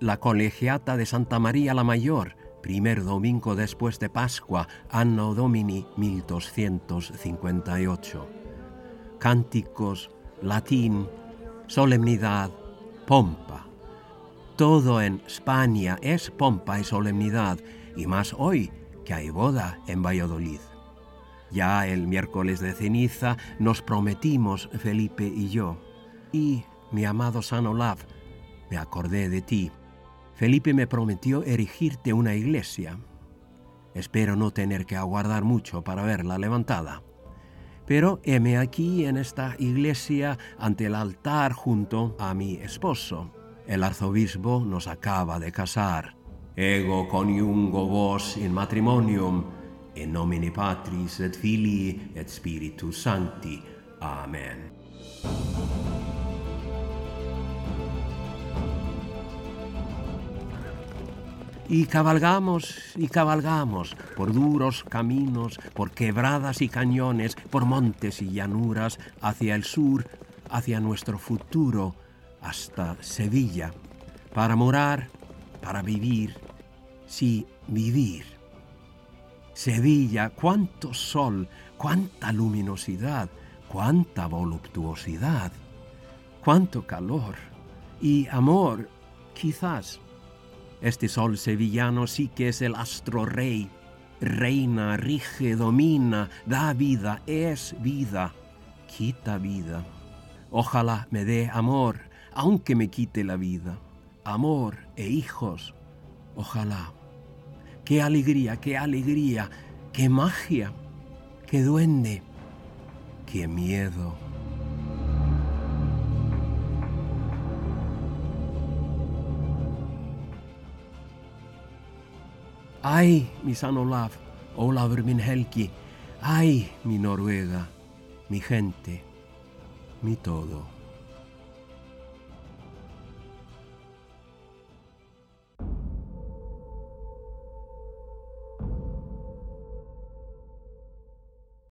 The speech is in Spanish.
la colegiata de Santa María la Mayor, primer domingo después de Pascua, anno domini 1258. Cánticos, latín, solemnidad, pompa. Todo en España es pompa y solemnidad, y más hoy que hay boda en Valladolid. Ya el miércoles de ceniza nos prometimos, Felipe y yo, y mi amado San Olaf, me acordé de ti. Felipe me prometió erigirte una iglesia. Espero no tener que aguardar mucho para verla levantada. Pero heme aquí en esta iglesia ante el altar junto a mi esposo. El arzobispo nos acaba de casar. Ego coniungo vos in matrimonium, in nomine Patris et Filii et Spiritus Sancti. Amen. Y cabalgamos y cabalgamos por duros caminos, por quebradas y cañones, por montes y llanuras, hacia el sur, hacia nuestro futuro, hasta Sevilla, para morar, para vivir, sí, vivir. Sevilla, cuánto sol, cuánta luminosidad, cuánta voluptuosidad, cuánto calor y amor, quizás este sol sevillano sí que es el astro rey. Reina, rige, domina, da vida, es vida, quita vida. Ojalá me dé amor, aunque me quite la vida. Amor e hijos, ojalá. Qué alegría, qué alegría, qué magia, qué duende, qué miedo. Æ, mi sann Ólaf, Ólafur minn helgi, æ, mi Norvega, mi gente, mi todo.